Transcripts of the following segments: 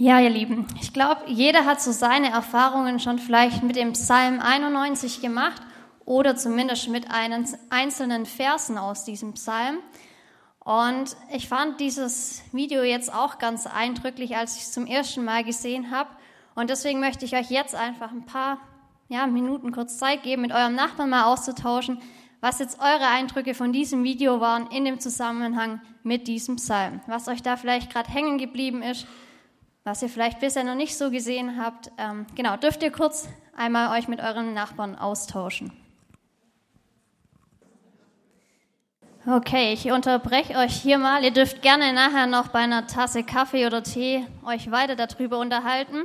Ja, ihr Lieben, ich glaube, jeder hat so seine Erfahrungen schon vielleicht mit dem Psalm 91 gemacht oder zumindest mit einen einzelnen Versen aus diesem Psalm. Und ich fand dieses Video jetzt auch ganz eindrücklich, als ich es zum ersten Mal gesehen habe. Und deswegen möchte ich euch jetzt einfach ein paar ja, Minuten kurz Zeit geben, mit eurem Nachbarn mal auszutauschen, was jetzt eure Eindrücke von diesem Video waren in dem Zusammenhang mit diesem Psalm. Was euch da vielleicht gerade hängen geblieben ist was ihr vielleicht bisher noch nicht so gesehen habt. Ähm, genau, dürft ihr kurz einmal euch mit euren Nachbarn austauschen. Okay, ich unterbreche euch hier mal. Ihr dürft gerne nachher noch bei einer Tasse Kaffee oder Tee euch weiter darüber unterhalten.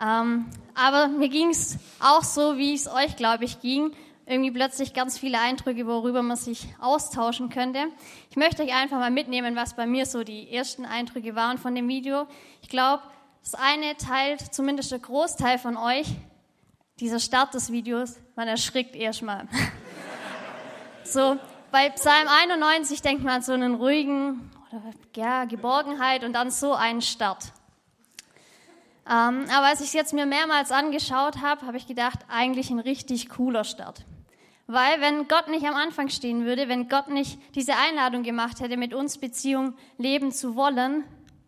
Ähm, aber mir ging es auch so, wie es euch, glaube ich, ging irgendwie plötzlich ganz viele Eindrücke, worüber man sich austauschen könnte. Ich möchte euch einfach mal mitnehmen, was bei mir so die ersten Eindrücke waren von dem Video. Ich glaube, das eine teilt zumindest der Großteil von euch, dieser Start des Videos, man erschrickt erstmal. so, bei Psalm 91 denkt man an so einen ruhigen, oder, ja, Geborgenheit und dann so einen Start. Ähm, aber als ich es jetzt mir mehrmals angeschaut habe, habe ich gedacht, eigentlich ein richtig cooler Start. Weil wenn Gott nicht am Anfang stehen würde, wenn Gott nicht diese Einladung gemacht hätte, mit uns Beziehung leben zu wollen,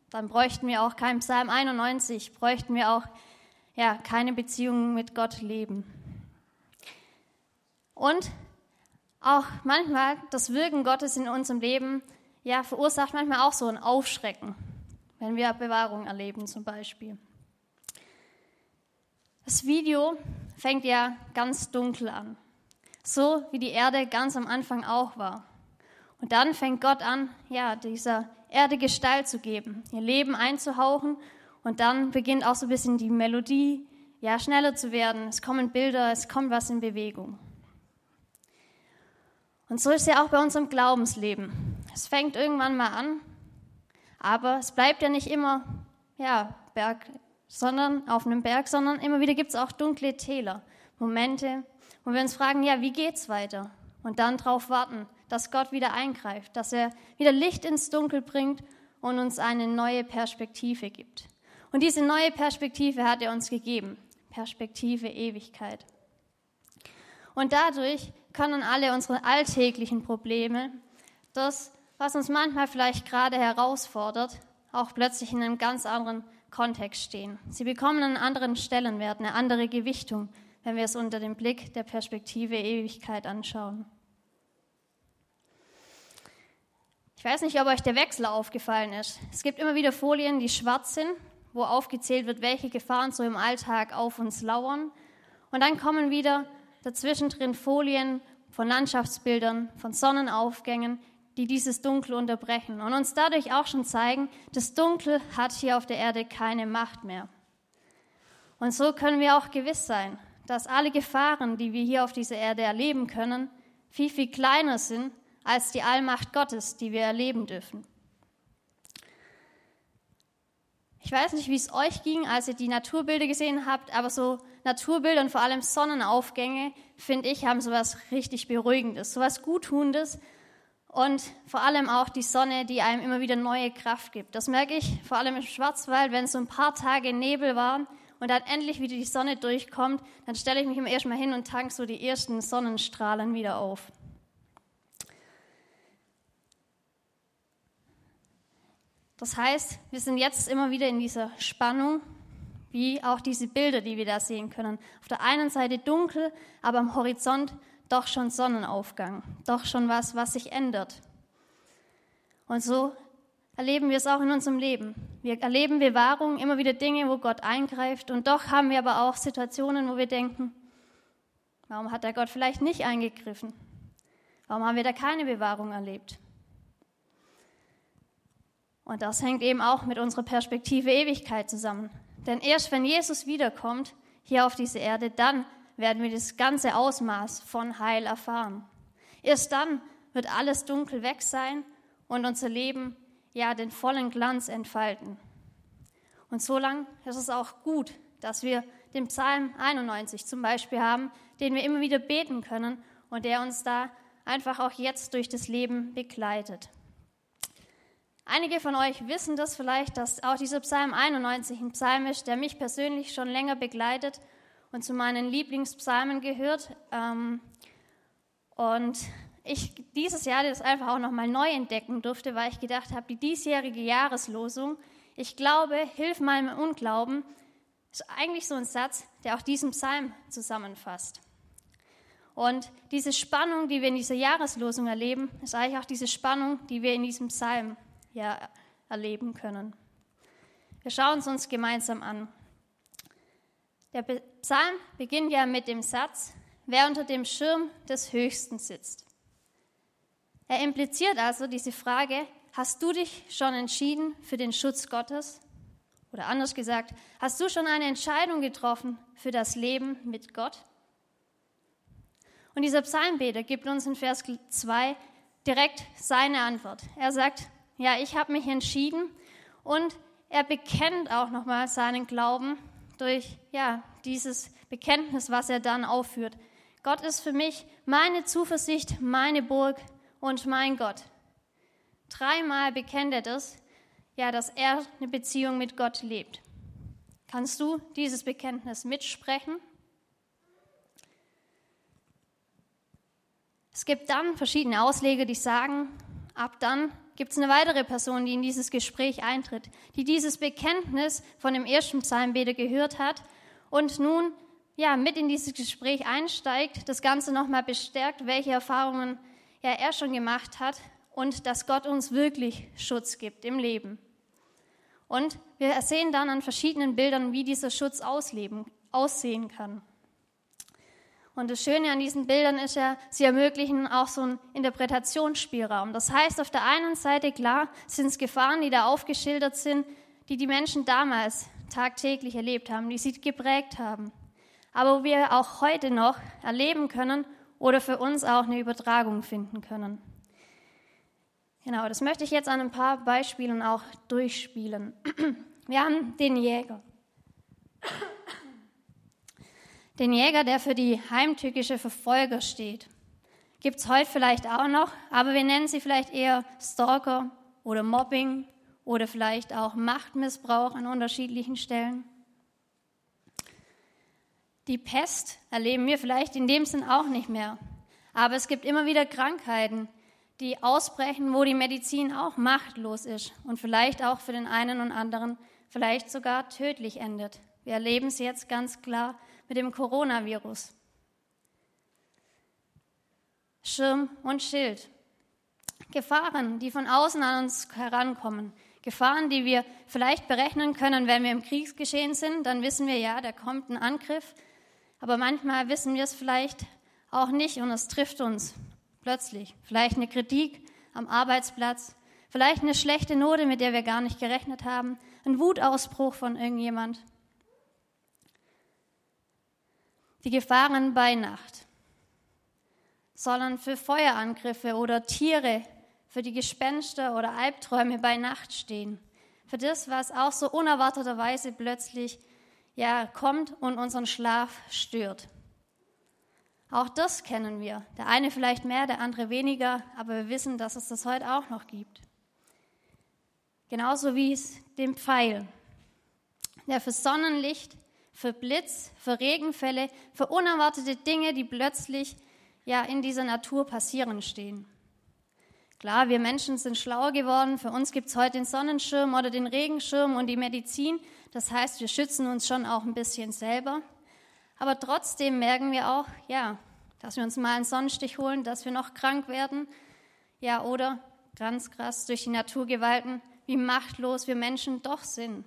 dann bräuchten wir auch kein Psalm 91, bräuchten wir auch ja, keine Beziehung mit Gott leben. Und auch manchmal das Wirken Gottes in unserem Leben ja, verursacht manchmal auch so ein Aufschrecken, wenn wir Bewahrung erleben zum Beispiel. Das Video fängt ja ganz dunkel an so wie die Erde ganz am Anfang auch war. Und dann fängt Gott an, ja, dieser Erde Gestalt zu geben, ihr Leben einzuhauchen und dann beginnt auch so ein bisschen die Melodie, ja, schneller zu werden. Es kommen Bilder, es kommt was in Bewegung. Und so ist es ja auch bei unserem Glaubensleben. Es fängt irgendwann mal an, aber es bleibt ja nicht immer, ja, Berg, sondern auf einem Berg, sondern immer wieder gibt es auch dunkle Täler, Momente, und wir uns fragen, ja, wie geht's weiter? Und dann darauf warten, dass Gott wieder eingreift, dass er wieder Licht ins Dunkel bringt und uns eine neue Perspektive gibt. Und diese neue Perspektive hat er uns gegeben. Perspektive Ewigkeit. Und dadurch können alle unsere alltäglichen Probleme, das, was uns manchmal vielleicht gerade herausfordert, auch plötzlich in einem ganz anderen Kontext stehen. Sie bekommen einen anderen Stellenwert, eine andere Gewichtung, wenn wir es unter dem Blick der Perspektive Ewigkeit anschauen. Ich weiß nicht, ob euch der Wechsel aufgefallen ist. Es gibt immer wieder Folien, die schwarz sind, wo aufgezählt wird, welche Gefahren so im Alltag auf uns lauern. Und dann kommen wieder dazwischen drin Folien von Landschaftsbildern, von Sonnenaufgängen, die dieses Dunkel unterbrechen und uns dadurch auch schon zeigen, das Dunkel hat hier auf der Erde keine Macht mehr. Und so können wir auch gewiss sein, dass alle Gefahren, die wir hier auf dieser Erde erleben können, viel, viel kleiner sind als die Allmacht Gottes, die wir erleben dürfen. Ich weiß nicht, wie es euch ging, als ihr die Naturbilder gesehen habt, aber so Naturbilder und vor allem Sonnenaufgänge, finde ich, haben sowas richtig Beruhigendes, sowas Guttunendes und vor allem auch die Sonne, die einem immer wieder neue Kraft gibt. Das merke ich vor allem im Schwarzwald, wenn so ein paar Tage Nebel waren und dann endlich wieder die Sonne durchkommt, dann stelle ich mich immer erstmal hin und tank so die ersten Sonnenstrahlen wieder auf. Das heißt, wir sind jetzt immer wieder in dieser Spannung, wie auch diese Bilder, die wir da sehen können. Auf der einen Seite dunkel, aber am Horizont doch schon Sonnenaufgang, doch schon was, was sich ändert. Und so erleben wir es auch in unserem Leben. Wir erleben Bewahrung, immer wieder Dinge, wo Gott eingreift. Und doch haben wir aber auch Situationen, wo wir denken, warum hat der Gott vielleicht nicht eingegriffen? Warum haben wir da keine Bewahrung erlebt? Und das hängt eben auch mit unserer Perspektive Ewigkeit zusammen. Denn erst wenn Jesus wiederkommt, hier auf diese Erde, dann werden wir das ganze Ausmaß von Heil erfahren. Erst dann wird alles dunkel weg sein und unser Leben ja den vollen Glanz entfalten. Und so lang ist es auch gut, dass wir den Psalm 91 zum Beispiel haben, den wir immer wieder beten können und der uns da einfach auch jetzt durch das Leben begleitet. Einige von euch wissen das vielleicht, dass auch dieser Psalm 91 ein Psalm ist, der mich persönlich schon länger begleitet und zu meinen Lieblingspsalmen gehört. Ähm, und ich dieses Jahr das einfach auch nochmal neu entdecken durfte, weil ich gedacht habe, die diesjährige Jahreslosung, ich glaube, hilf meinem Unglauben, ist eigentlich so ein Satz, der auch diesen Psalm zusammenfasst. Und diese Spannung, die wir in dieser Jahreslosung erleben, ist eigentlich auch diese Spannung, die wir in diesem Psalm ja, erleben können. Wir schauen es uns gemeinsam an. Der Psalm beginnt ja mit dem Satz, wer unter dem Schirm des Höchsten sitzt. Er impliziert also diese Frage, hast du dich schon entschieden für den Schutz Gottes? Oder anders gesagt, hast du schon eine Entscheidung getroffen für das Leben mit Gott? Und dieser Psalmbeter gibt uns in Vers 2 direkt seine Antwort. Er sagt, ja, ich habe mich entschieden und er bekennt auch nochmal seinen Glauben durch ja, dieses Bekenntnis, was er dann aufführt. Gott ist für mich meine Zuversicht, meine Burg und mein Gott. Dreimal bekennt er das, ja, dass er eine Beziehung mit Gott lebt. Kannst du dieses Bekenntnis mitsprechen? Es gibt dann verschiedene Ausleger, die sagen, ab dann gibt es eine weitere Person, die in dieses Gespräch eintritt, die dieses Bekenntnis von dem ersten Psalmbeter gehört hat und nun ja mit in dieses Gespräch einsteigt, das Ganze nochmal bestärkt, welche Erfahrungen ja, er schon gemacht hat und dass Gott uns wirklich Schutz gibt im Leben. Und wir sehen dann an verschiedenen Bildern, wie dieser Schutz ausleben, aussehen kann. Und das Schöne an diesen Bildern ist ja, sie ermöglichen auch so einen Interpretationsspielraum. Das heißt, auf der einen Seite, klar, sind es Gefahren, die da aufgeschildert sind, die die Menschen damals tagtäglich erlebt haben, die sie geprägt haben. Aber wo wir auch heute noch erleben können oder für uns auch eine Übertragung finden können. Genau, das möchte ich jetzt an ein paar Beispielen auch durchspielen. Wir haben den Jäger. Den Jäger, der für die heimtückische Verfolger steht. Gibt es heute vielleicht auch noch, aber wir nennen sie vielleicht eher Stalker oder Mobbing oder vielleicht auch Machtmissbrauch an unterschiedlichen Stellen. Die Pest erleben wir vielleicht in dem Sinn auch nicht mehr. Aber es gibt immer wieder Krankheiten, die ausbrechen, wo die Medizin auch machtlos ist und vielleicht auch für den einen und anderen vielleicht sogar tödlich endet. Wir erleben es jetzt ganz klar mit dem Coronavirus. Schirm und Schild. Gefahren, die von außen an uns herankommen. Gefahren, die wir vielleicht berechnen können, wenn wir im Kriegsgeschehen sind. Dann wissen wir, ja, da kommt ein Angriff. Aber manchmal wissen wir es vielleicht auch nicht und es trifft uns plötzlich. Vielleicht eine Kritik am Arbeitsplatz, vielleicht eine schlechte Note, mit der wir gar nicht gerechnet haben, ein Wutausbruch von irgendjemand. Die Gefahren bei Nacht sollen für Feuerangriffe oder Tiere, für die Gespenster oder Albträume bei Nacht stehen. Für das, was auch so unerwarteterweise plötzlich ja, kommt und unseren Schlaf stört. Auch das kennen wir. Der eine vielleicht mehr, der andere weniger, aber wir wissen, dass es das heute auch noch gibt. Genauso wie es den Pfeil, der für Sonnenlicht für Blitz, für Regenfälle, für unerwartete Dinge, die plötzlich ja in dieser Natur passieren stehen. Klar, wir Menschen sind schlauer geworden. Für uns gibt es heute den Sonnenschirm oder den Regenschirm und die Medizin. Das heißt, wir schützen uns schon auch ein bisschen selber. Aber trotzdem merken wir auch, ja, dass wir uns mal einen Sonnenstich holen, dass wir noch krank werden. Ja, oder ganz krass durch die Naturgewalten, wie machtlos wir Menschen doch sind.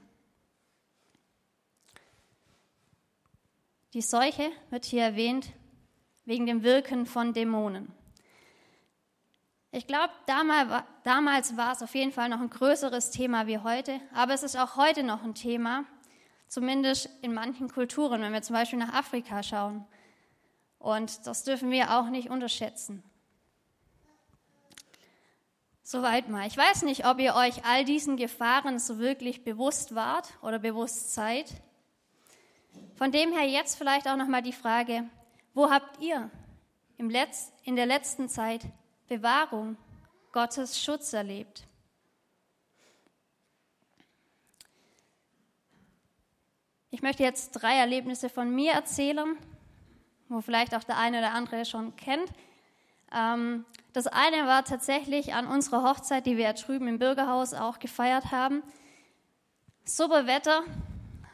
Die Seuche wird hier erwähnt wegen dem Wirken von Dämonen. Ich glaube, damals war es auf jeden Fall noch ein größeres Thema wie heute, aber es ist auch heute noch ein Thema, zumindest in manchen Kulturen, wenn wir zum Beispiel nach Afrika schauen. Und das dürfen wir auch nicht unterschätzen. Soweit mal. Ich weiß nicht, ob ihr euch all diesen Gefahren so wirklich bewusst wart oder bewusst seid. Von dem her jetzt vielleicht auch nochmal die Frage, wo habt ihr in der letzten Zeit Bewahrung, Gottes Schutz erlebt. Ich möchte jetzt drei Erlebnisse von mir erzählen, wo vielleicht auch der eine oder andere schon kennt. Ähm, das eine war tatsächlich an unserer Hochzeit, die wir ja drüben im Bürgerhaus auch gefeiert haben. Super Wetter,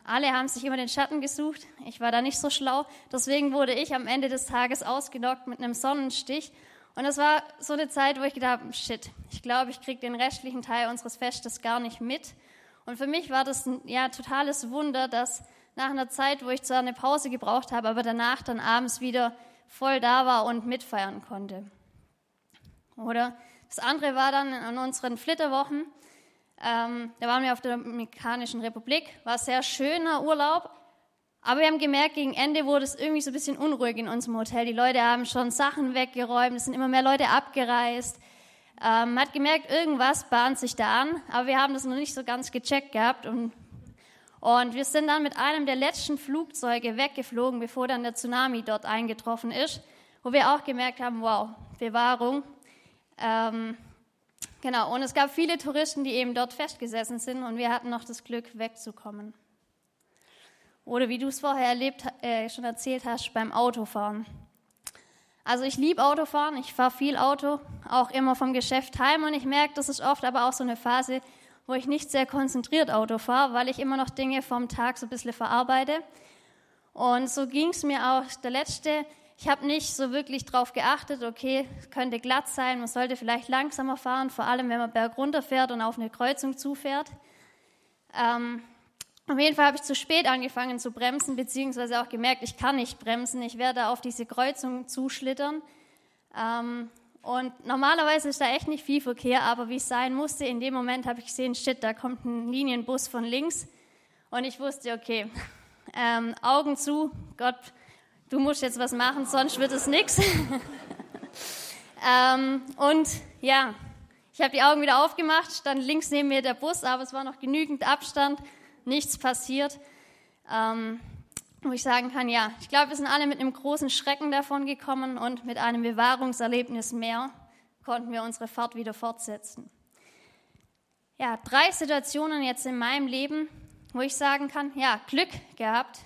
alle haben sich immer den Schatten gesucht. Ich war da nicht so schlau. Deswegen wurde ich am Ende des Tages ausgenockt mit einem Sonnenstich und es war so eine Zeit, wo ich gedacht habe, shit, ich glaube, ich kriege den restlichen Teil unseres Festes gar nicht mit. Und für mich war das ein ja, totales Wunder, dass nach einer Zeit, wo ich zwar eine Pause gebraucht habe, aber danach dann abends wieder voll da war und mitfeiern konnte. Oder das andere war dann an unseren Flitterwochen. Ähm, da waren wir auf der Dominikanischen Republik, war sehr schöner Urlaub, aber wir haben gemerkt, gegen Ende wurde es irgendwie so ein bisschen unruhig in unserem Hotel. Die Leute haben schon Sachen weggeräumt, es sind immer mehr Leute abgereist. Ähm, hat gemerkt, irgendwas bahnt sich da an, aber wir haben das noch nicht so ganz gecheckt gehabt. Und, und wir sind dann mit einem der letzten Flugzeuge weggeflogen, bevor dann der Tsunami dort eingetroffen ist, wo wir auch gemerkt haben, wow, Bewahrung. Ähm, Genau, und es gab viele Touristen, die eben dort festgesessen sind und wir hatten noch das Glück, wegzukommen. Oder wie du es vorher erlebt, äh, schon erzählt hast, beim Autofahren. Also ich liebe Autofahren, ich fahre viel Auto, auch immer vom Geschäft heim und ich merke, das ist oft aber auch so eine Phase, wo ich nicht sehr konzentriert Auto fahre, weil ich immer noch Dinge vom Tag so ein bisschen verarbeite. Und so ging es mir auch der letzte ich habe nicht so wirklich darauf geachtet, okay, könnte glatt sein, man sollte vielleicht langsamer fahren, vor allem wenn man bergunter fährt und auf eine Kreuzung zufährt. Ähm, auf jeden Fall habe ich zu spät angefangen zu bremsen, beziehungsweise auch gemerkt, ich kann nicht bremsen, ich werde auf diese Kreuzung zuschlittern. Ähm, und normalerweise ist da echt nicht viel Verkehr, aber wie es sein musste, in dem Moment habe ich gesehen, shit, da kommt ein Linienbus von links. Und ich wusste, okay, ähm, Augen zu, Gott du musst jetzt was machen, sonst wird es nichts. ähm, und ja, ich habe die Augen wieder aufgemacht, stand links neben mir der Bus, aber es war noch genügend Abstand, nichts passiert. Ähm, wo ich sagen kann, ja, ich glaube, wir sind alle mit einem großen Schrecken davon gekommen und mit einem Bewahrungserlebnis mehr konnten wir unsere Fahrt wieder fortsetzen. Ja, drei Situationen jetzt in meinem Leben, wo ich sagen kann, ja, Glück gehabt,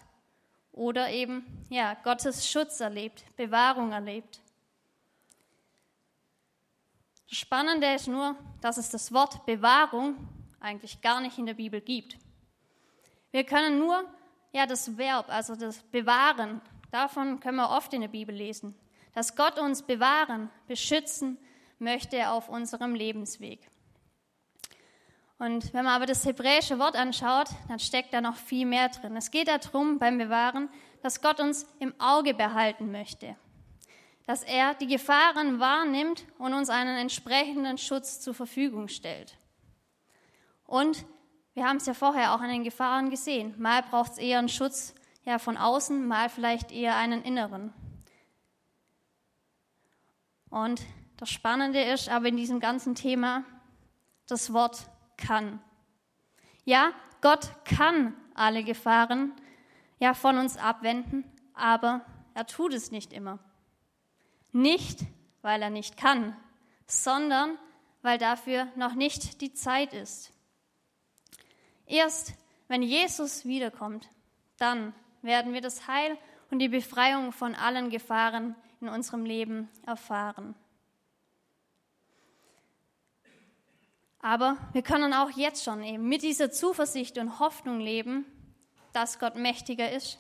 oder eben ja, Gottes Schutz erlebt, Bewahrung erlebt. Das Spannende ist nur, dass es das Wort Bewahrung eigentlich gar nicht in der Bibel gibt. Wir können nur ja, das Verb, also das Bewahren, davon können wir oft in der Bibel lesen, dass Gott uns bewahren, beschützen möchte auf unserem Lebensweg. Und wenn man aber das hebräische Wort anschaut, dann steckt da noch viel mehr drin. Es geht darum beim Bewahren, dass Gott uns im Auge behalten möchte. Dass er die Gefahren wahrnimmt und uns einen entsprechenden Schutz zur Verfügung stellt. Und wir haben es ja vorher auch an den Gefahren gesehen. Mal braucht es eher einen Schutz ja, von außen, mal vielleicht eher einen inneren. Und das Spannende ist aber in diesem ganzen Thema das Wort kann. Ja, Gott kann alle Gefahren ja von uns abwenden, aber er tut es nicht immer. Nicht, weil er nicht kann, sondern weil dafür noch nicht die Zeit ist. Erst wenn Jesus wiederkommt, dann werden wir das Heil und die Befreiung von allen Gefahren in unserem Leben erfahren. Aber wir können auch jetzt schon eben mit dieser Zuversicht und Hoffnung leben, dass Gott mächtiger ist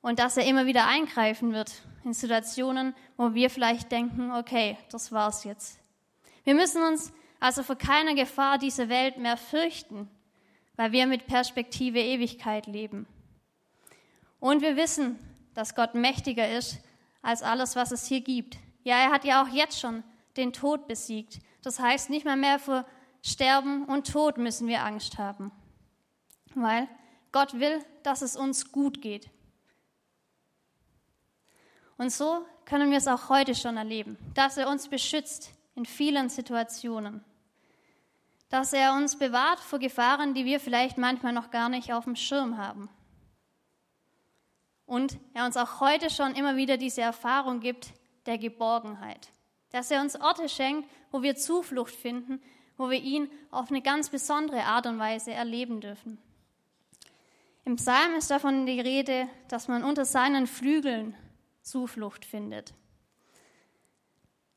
und dass er immer wieder eingreifen wird in Situationen, wo wir vielleicht denken, okay, das war's jetzt. Wir müssen uns also vor keiner Gefahr dieser Welt mehr fürchten, weil wir mit Perspektive Ewigkeit leben. Und wir wissen, dass Gott mächtiger ist als alles, was es hier gibt. Ja, er hat ja auch jetzt schon den Tod besiegt. Das heißt, nicht mal mehr für Sterben und Tod müssen wir Angst haben, weil Gott will, dass es uns gut geht. Und so können wir es auch heute schon erleben, dass er uns beschützt in vielen Situationen, dass er uns bewahrt vor Gefahren, die wir vielleicht manchmal noch gar nicht auf dem Schirm haben. Und er uns auch heute schon immer wieder diese Erfahrung gibt der Geborgenheit, dass er uns Orte schenkt, wo wir Zuflucht finden, wo wir ihn auf eine ganz besondere Art und Weise erleben dürfen. Im Psalm ist davon die Rede, dass man unter seinen Flügeln Zuflucht findet.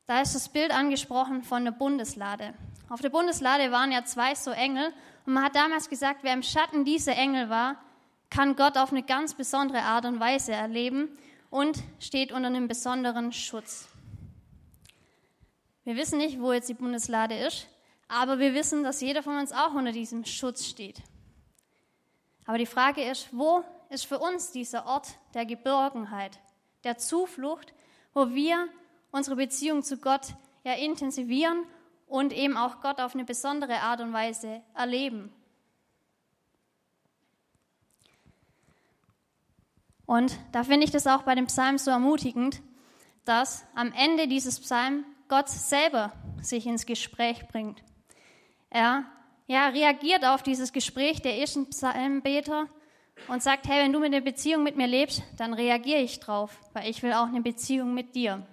Da ist das Bild angesprochen von der Bundeslade. Auf der Bundeslade waren ja zwei so Engel und man hat damals gesagt, wer im Schatten dieser Engel war, kann Gott auf eine ganz besondere Art und Weise erleben und steht unter einem besonderen Schutz. Wir wissen nicht, wo jetzt die Bundeslade ist, aber wir wissen, dass jeder von uns auch unter diesem Schutz steht. Aber die Frage ist, wo ist für uns dieser Ort der Geborgenheit, der Zuflucht, wo wir unsere Beziehung zu Gott ja intensivieren und eben auch Gott auf eine besondere Art und Weise erleben. Und da finde ich das auch bei dem Psalm so ermutigend, dass am Ende dieses Psalm Gott selber sich ins Gespräch bringt. Er ja, reagiert auf dieses Gespräch der ersten Psalmbeter und sagt, hey, wenn du mit einer Beziehung mit mir lebst, dann reagiere ich drauf, weil ich will auch eine Beziehung mit dir.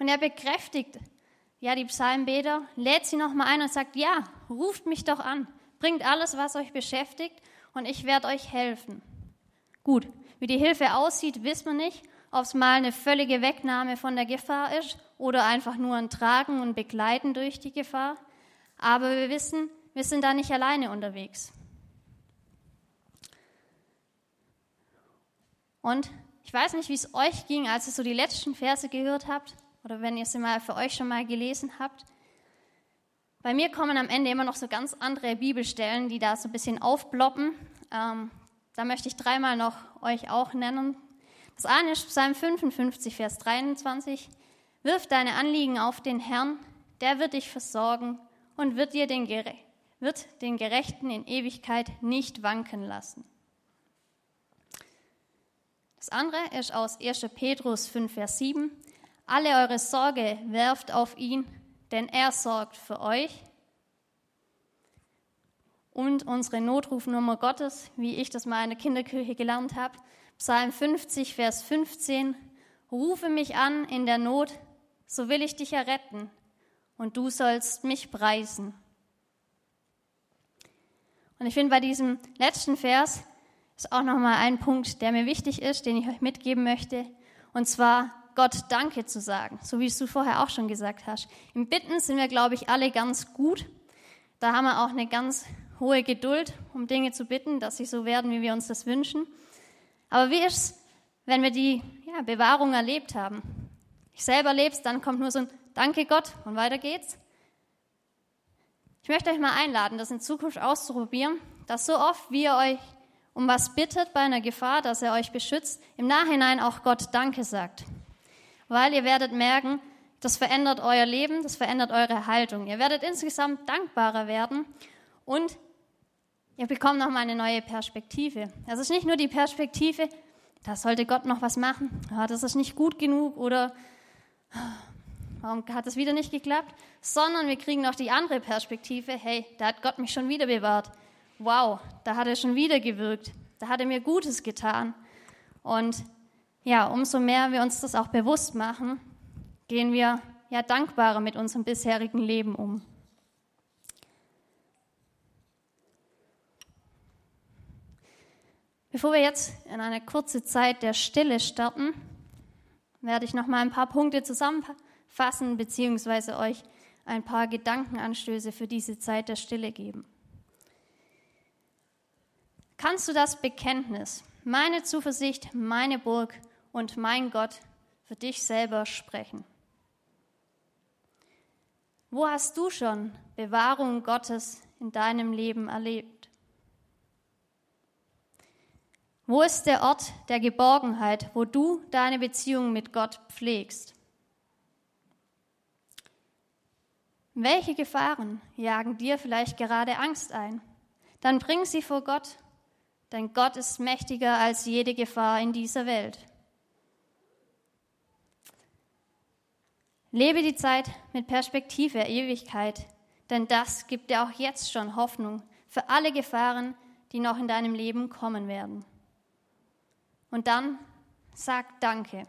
Und er bekräftigt ja die Psalmbeter, lädt sie nochmal ein und sagt, ja, ruft mich doch an, bringt alles, was euch beschäftigt und ich werde euch helfen. Gut, wie die Hilfe aussieht, wissen wir nicht, ob es mal eine völlige Wegnahme von der Gefahr ist oder einfach nur ein Tragen und Begleiten durch die Gefahr. Aber wir wissen, wir sind da nicht alleine unterwegs. Und ich weiß nicht, wie es euch ging, als ihr so die letzten Verse gehört habt oder wenn ihr sie mal für euch schon mal gelesen habt. Bei mir kommen am Ende immer noch so ganz andere Bibelstellen, die da so ein bisschen aufploppen. Ähm, da möchte ich dreimal noch euch auch nennen. Das eine ist Psalm 55, Vers 23. Wirf deine Anliegen auf den Herrn, der wird dich versorgen und wird dir den, Gere wird den Gerechten in Ewigkeit nicht wanken lassen. Das andere ist aus 1. Petrus 5, Vers 7. Alle eure Sorge werft auf ihn, denn er sorgt für euch. Und unsere Notrufnummer Gottes, wie ich das mal in der Kinderkirche gelernt habe, Psalm 50, Vers 15. Rufe mich an in der Not, so will ich dich erretten, und du sollst mich preisen. Und ich finde, bei diesem letzten Vers ist auch nochmal ein Punkt, der mir wichtig ist, den ich euch mitgeben möchte, und zwar Gott Danke zu sagen, so wie es du vorher auch schon gesagt hast. Im Bitten sind wir, glaube ich, alle ganz gut. Da haben wir auch eine ganz hohe Geduld, um Dinge zu bitten, dass sie so werden, wie wir uns das wünschen. Aber wie ist es, wenn wir die ja, Bewahrung erlebt haben? Ich selber erlebe es, dann kommt nur so ein Danke Gott und weiter geht's. Ich möchte euch mal einladen, das in Zukunft auszuprobieren, dass so oft, wie ihr euch um was bittet bei einer Gefahr, dass er euch beschützt, im Nachhinein auch Gott Danke sagt weil ihr werdet merken, das verändert euer Leben, das verändert eure Haltung. Ihr werdet insgesamt dankbarer werden und ihr bekommt nochmal eine neue Perspektive. Es ist nicht nur die Perspektive, da sollte Gott noch was machen, ja, das ist nicht gut genug oder warum hat es wieder nicht geklappt, sondern wir kriegen noch die andere Perspektive, hey, da hat Gott mich schon wieder bewahrt. Wow, da hat er schon wieder gewirkt, da hat er mir Gutes getan. Und ja, umso mehr wir uns das auch bewusst machen, gehen wir ja dankbarer mit unserem bisherigen Leben um. Bevor wir jetzt in eine kurze Zeit der Stille starten, werde ich noch mal ein paar Punkte zusammenfassen beziehungsweise euch ein paar Gedankenanstöße für diese Zeit der Stille geben. Kannst du das Bekenntnis, meine Zuversicht, meine Burg und mein Gott für dich selber sprechen. Wo hast du schon Bewahrung Gottes in deinem Leben erlebt? Wo ist der Ort der Geborgenheit, wo du deine Beziehung mit Gott pflegst? Welche Gefahren jagen dir vielleicht gerade Angst ein? Dann bring sie vor Gott, denn Gott ist mächtiger als jede Gefahr in dieser Welt. Lebe die Zeit mit Perspektive Ewigkeit, denn das gibt dir auch jetzt schon Hoffnung für alle Gefahren, die noch in deinem Leben kommen werden. Und dann sag Danke.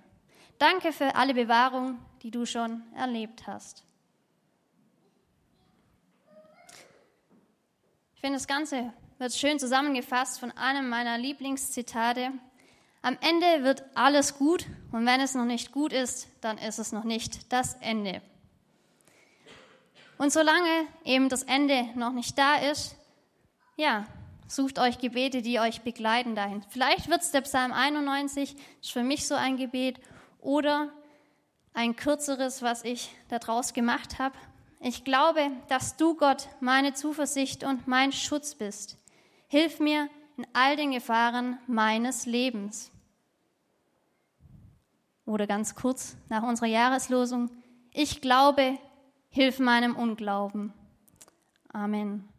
Danke für alle Bewahrung, die du schon erlebt hast. Ich finde, das Ganze wird schön zusammengefasst von einem meiner Lieblingszitate. Am Ende wird alles gut und wenn es noch nicht gut ist, dann ist es noch nicht das Ende. Und solange eben das Ende noch nicht da ist, ja, sucht euch Gebete, die euch begleiten dahin. Vielleicht wird es der Psalm 91, ist für mich so ein Gebet, oder ein kürzeres, was ich daraus gemacht habe. Ich glaube, dass du Gott meine Zuversicht und mein Schutz bist. Hilf mir in all den Gefahren meines Lebens. Oder ganz kurz nach unserer Jahreslosung, ich glaube, hilf meinem Unglauben. Amen.